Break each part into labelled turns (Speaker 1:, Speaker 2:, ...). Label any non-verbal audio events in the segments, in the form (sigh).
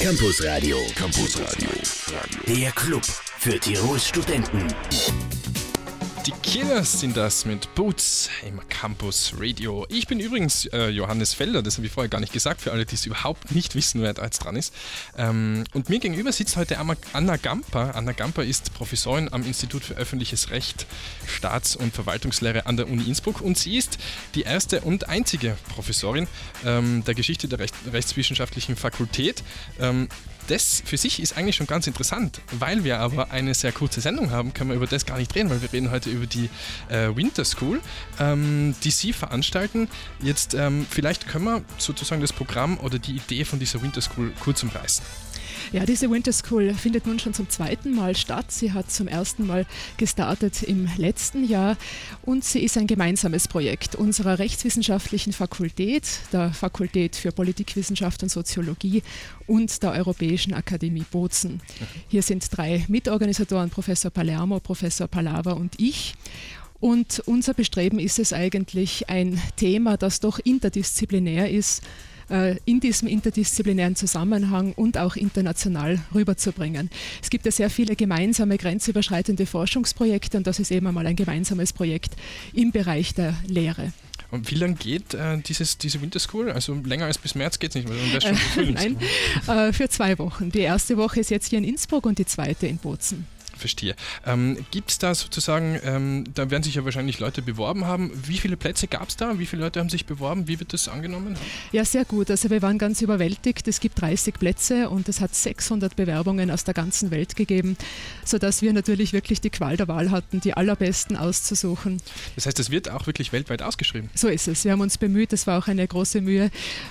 Speaker 1: Campus Radio. Campus Radio. Der Club für Tirols Studenten.
Speaker 2: Die Killers sind das mit Boots im Campus Radio. Ich bin übrigens äh, Johannes Felder, das habe ich vorher gar nicht gesagt, für alle, die es überhaupt nicht wissen, wer da jetzt dran ist. Ähm, und mir gegenüber sitzt heute Anna Gamper. Anna Gamper ist Professorin am Institut für öffentliches Recht, Staats- und Verwaltungslehre an der Uni Innsbruck und sie ist die erste und einzige Professorin ähm, der Geschichte der Recht Rechtswissenschaftlichen Fakultät. Ähm, das für sich ist eigentlich schon ganz interessant. Weil wir aber eine sehr kurze Sendung haben, können wir über das gar nicht reden, weil wir reden heute über die äh, Winter School, ähm, die Sie veranstalten. Jetzt ähm, vielleicht können wir sozusagen das Programm oder die Idee von dieser Winter School kurz umreißen.
Speaker 3: Ja, diese Winter School findet nun schon zum zweiten Mal statt. Sie hat zum ersten Mal gestartet im letzten Jahr und sie ist ein gemeinsames Projekt unserer rechtswissenschaftlichen Fakultät, der Fakultät für Politikwissenschaft und Soziologie und der Europäischen Akademie Bozen. Hier sind drei Mitorganisatoren, Professor Palermo, Professor Palava und ich. Und unser Bestreben ist es eigentlich, ein Thema, das doch interdisziplinär ist, in diesem interdisziplinären Zusammenhang und auch international rüberzubringen. Es gibt ja sehr viele gemeinsame grenzüberschreitende Forschungsprojekte und das ist eben einmal ein gemeinsames Projekt im Bereich der Lehre.
Speaker 2: Und wie lange geht äh, dieses, diese Winter School? Also länger als bis März geht es nicht, weil
Speaker 3: schon (laughs) Nein, äh, für zwei Wochen. Die erste Woche ist jetzt hier in Innsbruck und die zweite in Bozen.
Speaker 2: Verstehe. Ähm, gibt es da sozusagen, ähm, da werden sich ja wahrscheinlich Leute beworben haben. Wie viele Plätze gab es da? Wie viele Leute haben sich beworben? Wie wird das angenommen?
Speaker 3: Ja, sehr gut. Also wir waren ganz überwältigt. Es gibt 30 Plätze und es hat 600 Bewerbungen aus der ganzen Welt gegeben, sodass wir natürlich wirklich die Qual der Wahl hatten, die allerbesten auszusuchen.
Speaker 2: Das heißt, es wird auch wirklich weltweit ausgeschrieben?
Speaker 3: So ist es. Wir haben uns bemüht. Es war auch eine große Mühe,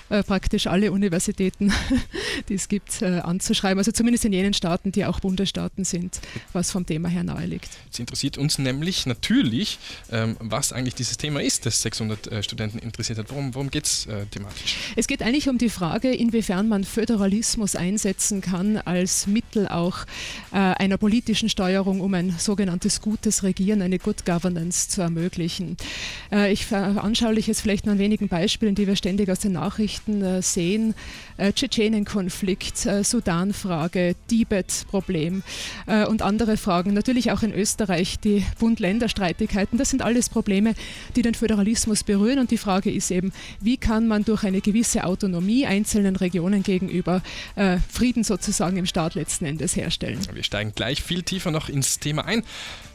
Speaker 3: äh, praktisch alle Universitäten, (laughs) die es gibt, äh, anzuschreiben. Also zumindest in jenen Staaten, die auch Bundesstaaten sind was vom Thema her nahe liegt.
Speaker 2: Es interessiert uns nämlich natürlich, ähm, was eigentlich dieses Thema ist, das 600 äh, Studenten interessiert hat. Worum, worum geht es äh, thematisch?
Speaker 3: Es geht eigentlich um die Frage, inwiefern man Föderalismus einsetzen kann als Mittel auch äh, einer politischen Steuerung, um ein sogenanntes gutes Regieren, eine Good Governance zu ermöglichen. Äh, ich veranschauliche jetzt vielleicht nur an wenigen Beispielen, die wir ständig aus den Nachrichten äh, sehen. Äh, Tschetschenien-Konflikt, Sudan-Frage, Tibet-Problem und andere andere Fragen, natürlich auch in Österreich die Bund-Länder-Streitigkeiten. Das sind alles Probleme, die den Föderalismus berühren. Und die Frage ist eben, wie kann man durch eine gewisse Autonomie einzelnen Regionen gegenüber äh, Frieden sozusagen im Staat letzten Endes herstellen.
Speaker 2: Wir steigen gleich viel tiefer noch ins Thema ein.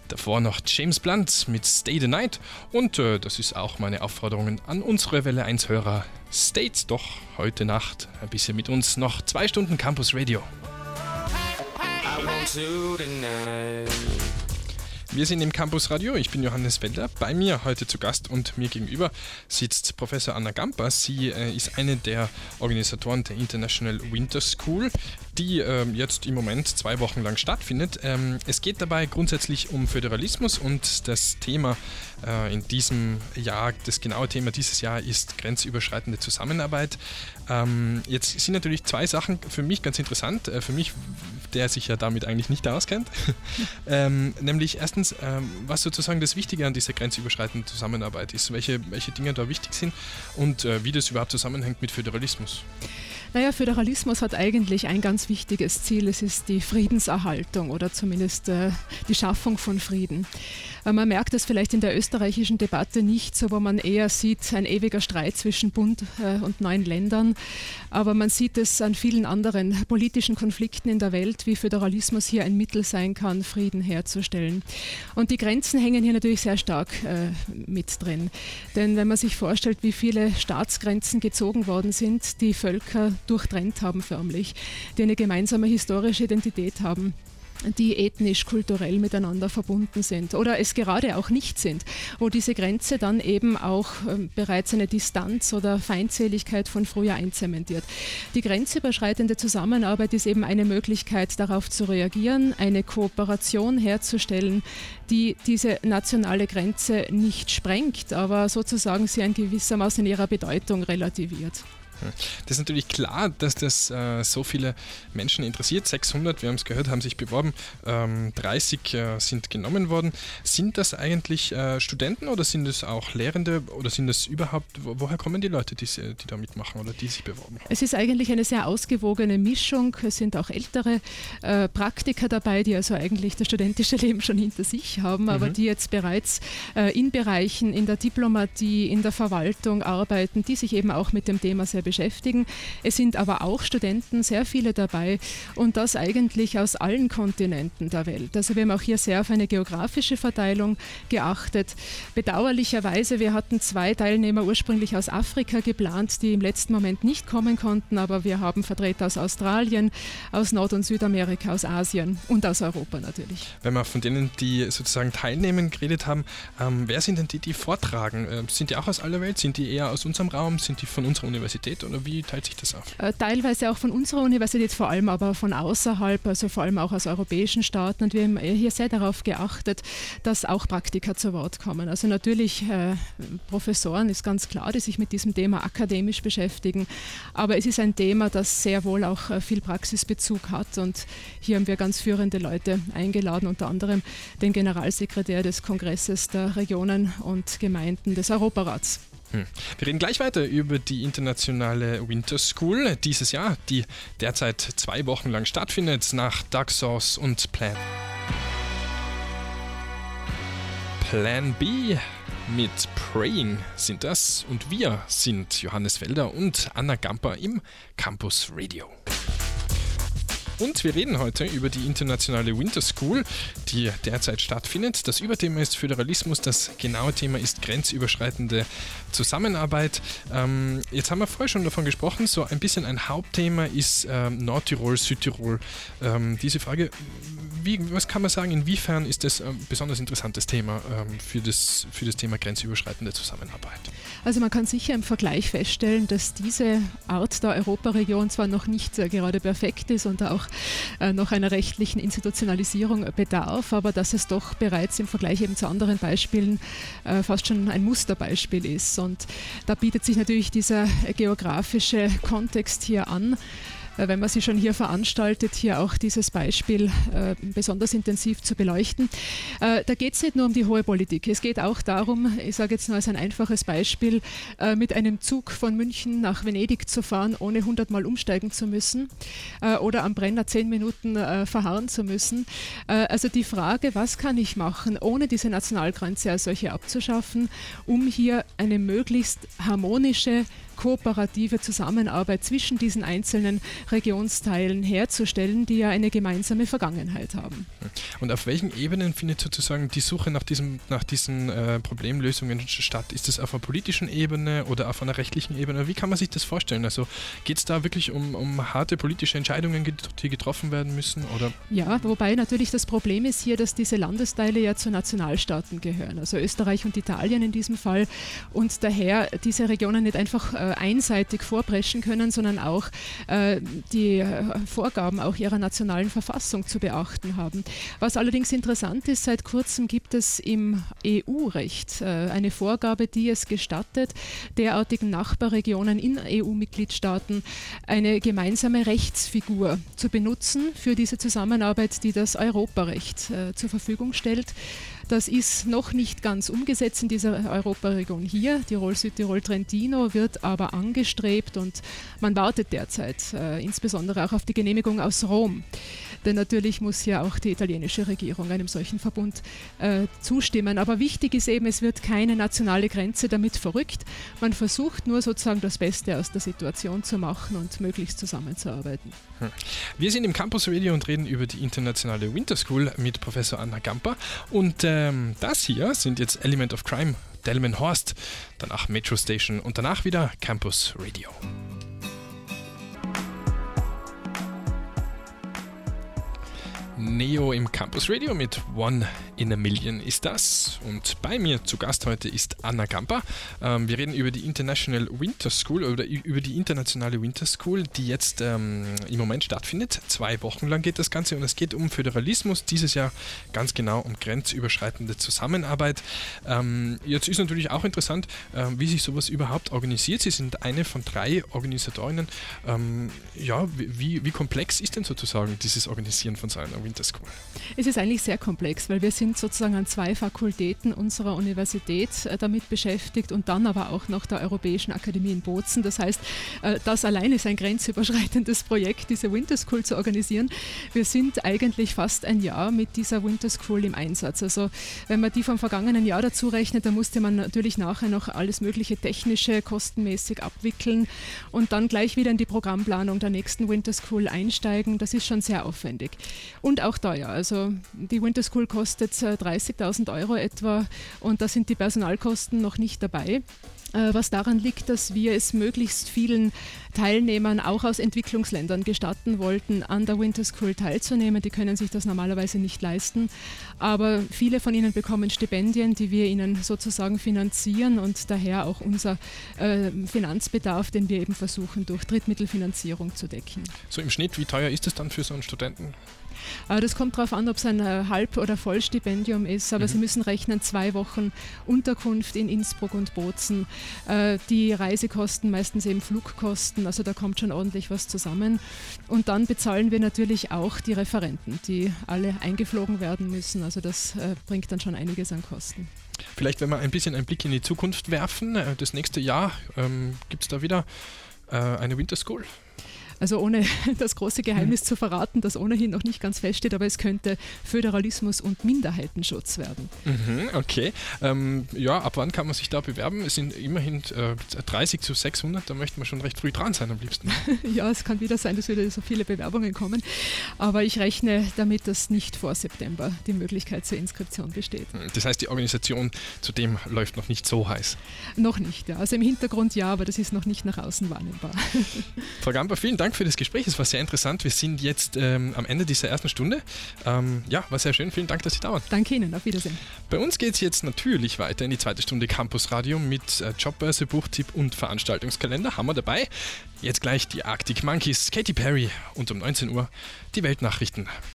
Speaker 2: Davor noch James Blunt mit Stay the Night. Und äh, das ist auch meine Aufforderung an unsere Welle 1 Hörer. Stayt doch heute Nacht ein bisschen mit uns noch zwei Stunden Campus Radio. Wir sind im Campus Radio. Ich bin Johannes Welder. Bei mir heute zu Gast und mir gegenüber sitzt Professor Anna Gamper. Sie äh, ist eine der Organisatoren der International Winter School, die äh, jetzt im Moment zwei Wochen lang stattfindet. Ähm, es geht dabei grundsätzlich um Föderalismus und das Thema äh, in diesem Jahr, das genaue Thema dieses Jahr ist grenzüberschreitende Zusammenarbeit. Ähm, jetzt sind natürlich zwei Sachen für mich ganz interessant. Äh, für mich, der sich ja damit eigentlich nicht auskennt. (laughs) ähm, nämlich erstens, ähm, was sozusagen das Wichtige an dieser grenzüberschreitenden Zusammenarbeit ist, welche, welche Dinge da wichtig sind und äh, wie das überhaupt zusammenhängt mit Föderalismus.
Speaker 3: Naja, Föderalismus hat eigentlich ein ganz wichtiges Ziel. Es ist die Friedenserhaltung oder zumindest äh, die Schaffung von Frieden. Äh, man merkt es vielleicht in der österreichischen Debatte nicht so, wo man eher sieht, ein ewiger Streit zwischen Bund äh, und neuen Ländern. Aber man sieht es an vielen anderen politischen Konflikten in der Welt, wie Föderalismus hier ein Mittel sein kann, Frieden herzustellen. Und die Grenzen hängen hier natürlich sehr stark mit drin. Denn wenn man sich vorstellt, wie viele Staatsgrenzen gezogen worden sind, die Völker durchtrennt haben förmlich, die eine gemeinsame historische Identität haben die ethnisch, kulturell miteinander verbunden sind oder es gerade auch nicht sind, wo diese Grenze dann eben auch äh, bereits eine Distanz oder Feindseligkeit von früher einzementiert. Die grenzüberschreitende Zusammenarbeit ist eben eine Möglichkeit, darauf zu reagieren, eine Kooperation herzustellen, die diese nationale Grenze nicht sprengt, aber sozusagen sie in gewissermaßen ihrer Bedeutung relativiert.
Speaker 2: Das ist natürlich klar, dass das äh, so viele Menschen interessiert. 600, wir haben es gehört, haben sich beworben, ähm, 30 äh, sind genommen worden. Sind das eigentlich äh, Studenten oder sind es auch Lehrende oder sind es überhaupt, wo, woher kommen die Leute, die, die da mitmachen oder die sich beworben haben?
Speaker 3: Es ist eigentlich eine sehr ausgewogene Mischung. Es sind auch ältere äh, Praktiker dabei, die also eigentlich das studentische Leben schon hinter sich haben, aber mhm. die jetzt bereits äh, in Bereichen in der Diplomatie, in der Verwaltung arbeiten, die sich eben auch mit dem Thema sehr beschäftigen. Es sind aber auch Studenten, sehr viele dabei und das eigentlich aus allen Kontinenten der Welt. Also wir haben auch hier sehr auf eine geografische Verteilung geachtet. Bedauerlicherweise, wir hatten zwei Teilnehmer ursprünglich aus Afrika geplant, die im letzten Moment nicht kommen konnten, aber wir haben Vertreter aus Australien, aus Nord- und Südamerika, aus Asien und aus Europa natürlich.
Speaker 2: Wenn wir von denen, die sozusagen teilnehmen, geredet haben, ähm, wer sind denn die, die vortragen? Ähm, sind die auch aus aller Welt? Sind die eher aus unserem Raum? Sind die von unserer Universität oder wie teilt sich das auf?
Speaker 3: Äh, teilweise auch von unserer Universität, vor allem aber von außerhalb, also vor allem auch aus europäischen Staaten. Und wir haben hier sehr darauf geachtet, dass auch Praktiker zu Wort kommen. Also natürlich äh, Professoren ist ganz klar, die sich mit diesem Thema akademisch beschäftigen. Aber es ist ein Thema, das sehr wohl auch äh, viel Praxisbezug hat. Und hier haben wir ganz führende Leute eingeladen, unter anderem den Generalsekretär des Kongresses der Regionen und Gemeinden des Europarats.
Speaker 2: Hm. Wir reden gleich weiter über die internationale Winter School dieses Jahr, die derzeit zwei Wochen lang stattfindet, nach Dark Sauce und Plan. Plan B mit Praying sind das und wir sind Johannes Felder und Anna Gamper im Campus Radio. Und wir reden heute über die internationale Winter School, die derzeit stattfindet. Das Überthema ist Föderalismus, das genaue Thema ist grenzüberschreitende Zusammenarbeit. Ähm, jetzt haben wir vorher schon davon gesprochen, so ein bisschen ein Hauptthema ist ähm, Nordtirol, Südtirol. Ähm, diese Frage, wie, was kann man sagen, inwiefern ist das ein besonders interessantes Thema ähm, für, das, für das Thema grenzüberschreitende Zusammenarbeit?
Speaker 3: Also man kann sicher im Vergleich feststellen, dass diese Art der Europaregion zwar noch nicht äh, gerade perfekt ist und auch äh, noch einer rechtlichen Institutionalisierung bedarf, aber dass es doch bereits im Vergleich eben zu anderen Beispielen äh, fast schon ein Musterbeispiel ist. Und da bietet sich natürlich dieser geografische Kontext hier an. Äh, wenn man sie schon hier veranstaltet, hier auch dieses Beispiel äh, besonders intensiv zu beleuchten. Äh, da geht es nicht nur um die hohe Politik. Es geht auch darum, ich sage jetzt nur als ein einfaches Beispiel, mit einem Zug von München nach Venedig zu fahren, ohne 100 Mal umsteigen zu müssen oder am Brenner 10 Minuten verharren zu müssen. also die Frage, was kann ich machen, ohne diese Nationalgrenze als solche abzuschaffen, um hier eine möglichst harmonische kooperative Zusammenarbeit zwischen diesen einzelnen Regionsteilen herzustellen, die ja eine gemeinsame Vergangenheit haben.
Speaker 2: Und auf welchen Ebenen findet sozusagen die Suche nach, diesem, nach diesen äh, Problemlösungen statt? Ist es auf einer politischen Ebene oder auf einer rechtlichen Ebene? Wie kann man sich das vorstellen? Also geht es da wirklich um, um harte politische Entscheidungen, die getroffen werden müssen? Oder?
Speaker 3: Ja, wobei natürlich das Problem ist hier, dass diese Landesteile ja zu Nationalstaaten gehören, also Österreich und Italien in diesem Fall und daher diese Regionen nicht einfach äh, einseitig vorpreschen können, sondern auch äh, die äh, Vorgaben auch ihrer nationalen Verfassung zu beachten haben. Was allerdings interessant ist, seit kurzem gibt es im EU-Recht äh, eine Vorgabe, die es gestattet, derartigen Nachbarregionen in EU-Mitgliedstaaten eine gemeinsame Rechtsfigur zu benutzen für diese Zusammenarbeit, die das Europarecht zur Verfügung stellt. Das ist noch nicht ganz umgesetzt in dieser Europaregion hier. Tirol, Südtirol, Trentino wird aber angestrebt und man wartet derzeit äh, insbesondere auch auf die Genehmigung aus Rom. Denn natürlich muss ja auch die italienische Regierung einem solchen Verbund äh, zustimmen. Aber wichtig ist eben, es wird keine nationale Grenze damit verrückt. Man versucht nur sozusagen das Beste aus der Situation zu machen und möglichst zusammenzuarbeiten. Hm.
Speaker 2: Wir sind im Campus Radio und reden über die internationale Winter School mit Professor Anna Gamper. Und ähm, das hier sind jetzt Element of Crime, Delmenhorst, danach Metro Station und danach wieder Campus Radio. Neo im Campus Radio mit One in a Million ist das. Und bei mir zu Gast heute ist Anna Gamper. Ähm, wir reden über die International Winter School oder über die internationale Winter School, die jetzt ähm, im Moment stattfindet. Zwei Wochen lang geht das Ganze und es geht um Föderalismus. Dieses Jahr ganz genau um grenzüberschreitende Zusammenarbeit. Ähm, jetzt ist natürlich auch interessant, äh, wie sich sowas überhaupt organisiert. Sie sind eine von drei Organisatorinnen. Ähm, ja, wie, wie komplex ist denn sozusagen dieses Organisieren von so einer Winter School?
Speaker 3: Es ist eigentlich sehr komplex, weil wir sind sozusagen an zwei Fakultäten unserer Universität äh, damit beschäftigt und dann aber auch noch der Europäischen Akademie in Bozen. Das heißt, äh, das allein ist ein grenzüberschreitendes (laughs) Projekt, diese Winter School zu organisieren. Wir sind eigentlich fast ein Jahr mit dieser Winter School im Einsatz. Also wenn man die vom vergangenen Jahr dazu rechnet, dann musste man natürlich nachher noch alles mögliche technische, kostenmäßig abwickeln und dann gleich wieder in die Programmplanung der nächsten Winter School einsteigen. Das ist schon sehr aufwendig. Und auch teuer. Also die Winter School kostet 30.000 äh, Euro etwa und da sind die Personalkosten noch nicht dabei was daran liegt, dass wir es möglichst vielen Teilnehmern auch aus Entwicklungsländern gestatten wollten, an der Winter School teilzunehmen. Die können sich das normalerweise nicht leisten, aber viele von ihnen bekommen Stipendien, die wir ihnen sozusagen finanzieren und daher auch unser äh, Finanzbedarf, den wir eben versuchen durch Drittmittelfinanzierung zu decken.
Speaker 2: So im Schnitt, wie teuer ist es dann für so einen Studenten?
Speaker 3: Das kommt darauf an, ob es ein äh, Halb- oder Vollstipendium ist, aber mhm. Sie müssen rechnen, zwei Wochen Unterkunft in Innsbruck und Bozen, äh, die Reisekosten, meistens eben Flugkosten, also da kommt schon ordentlich was zusammen. Und dann bezahlen wir natürlich auch die Referenten, die alle eingeflogen werden müssen, also das äh, bringt dann schon einiges an Kosten.
Speaker 2: Vielleicht, wenn wir ein bisschen einen Blick in die Zukunft werfen, das nächste Jahr ähm, gibt es da wieder äh, eine Winter School.
Speaker 3: Also ohne (laughs) das große Geheimnis zu verraten, das ohnehin noch nicht ganz feststeht, aber es könnte Föderalismus und Minderheitenschutz werden.
Speaker 2: Mhm, okay. Ähm, ja, ab wann kann man sich da bewerben? Es sind immerhin äh, 30 zu 600, da möchte man schon recht früh dran sein am liebsten. (laughs)
Speaker 3: ja, es kann wieder sein, dass wieder so viele Bewerbungen kommen, aber ich rechne damit, dass nicht vor September die Möglichkeit zur Inskription besteht.
Speaker 2: Das heißt, die Organisation zudem läuft noch nicht so heiß?
Speaker 3: Noch nicht, ja. Also im Hintergrund ja, aber das ist noch nicht nach außen wahrnehmbar.
Speaker 2: Frau Gamper, vielen Dank Dank für das Gespräch. Es war sehr interessant. Wir sind jetzt ähm, am Ende dieser ersten Stunde. Ähm, ja, war sehr schön. Vielen Dank, dass Sie da waren.
Speaker 3: Danke Ihnen. Auf Wiedersehen.
Speaker 2: Bei uns geht es jetzt natürlich weiter in die zweite Stunde Campus Radio mit äh, Jobbörse, Buchtipp und Veranstaltungskalender. Haben wir dabei. Jetzt gleich die Arctic Monkeys, Katy Perry und um 19 Uhr die Weltnachrichten.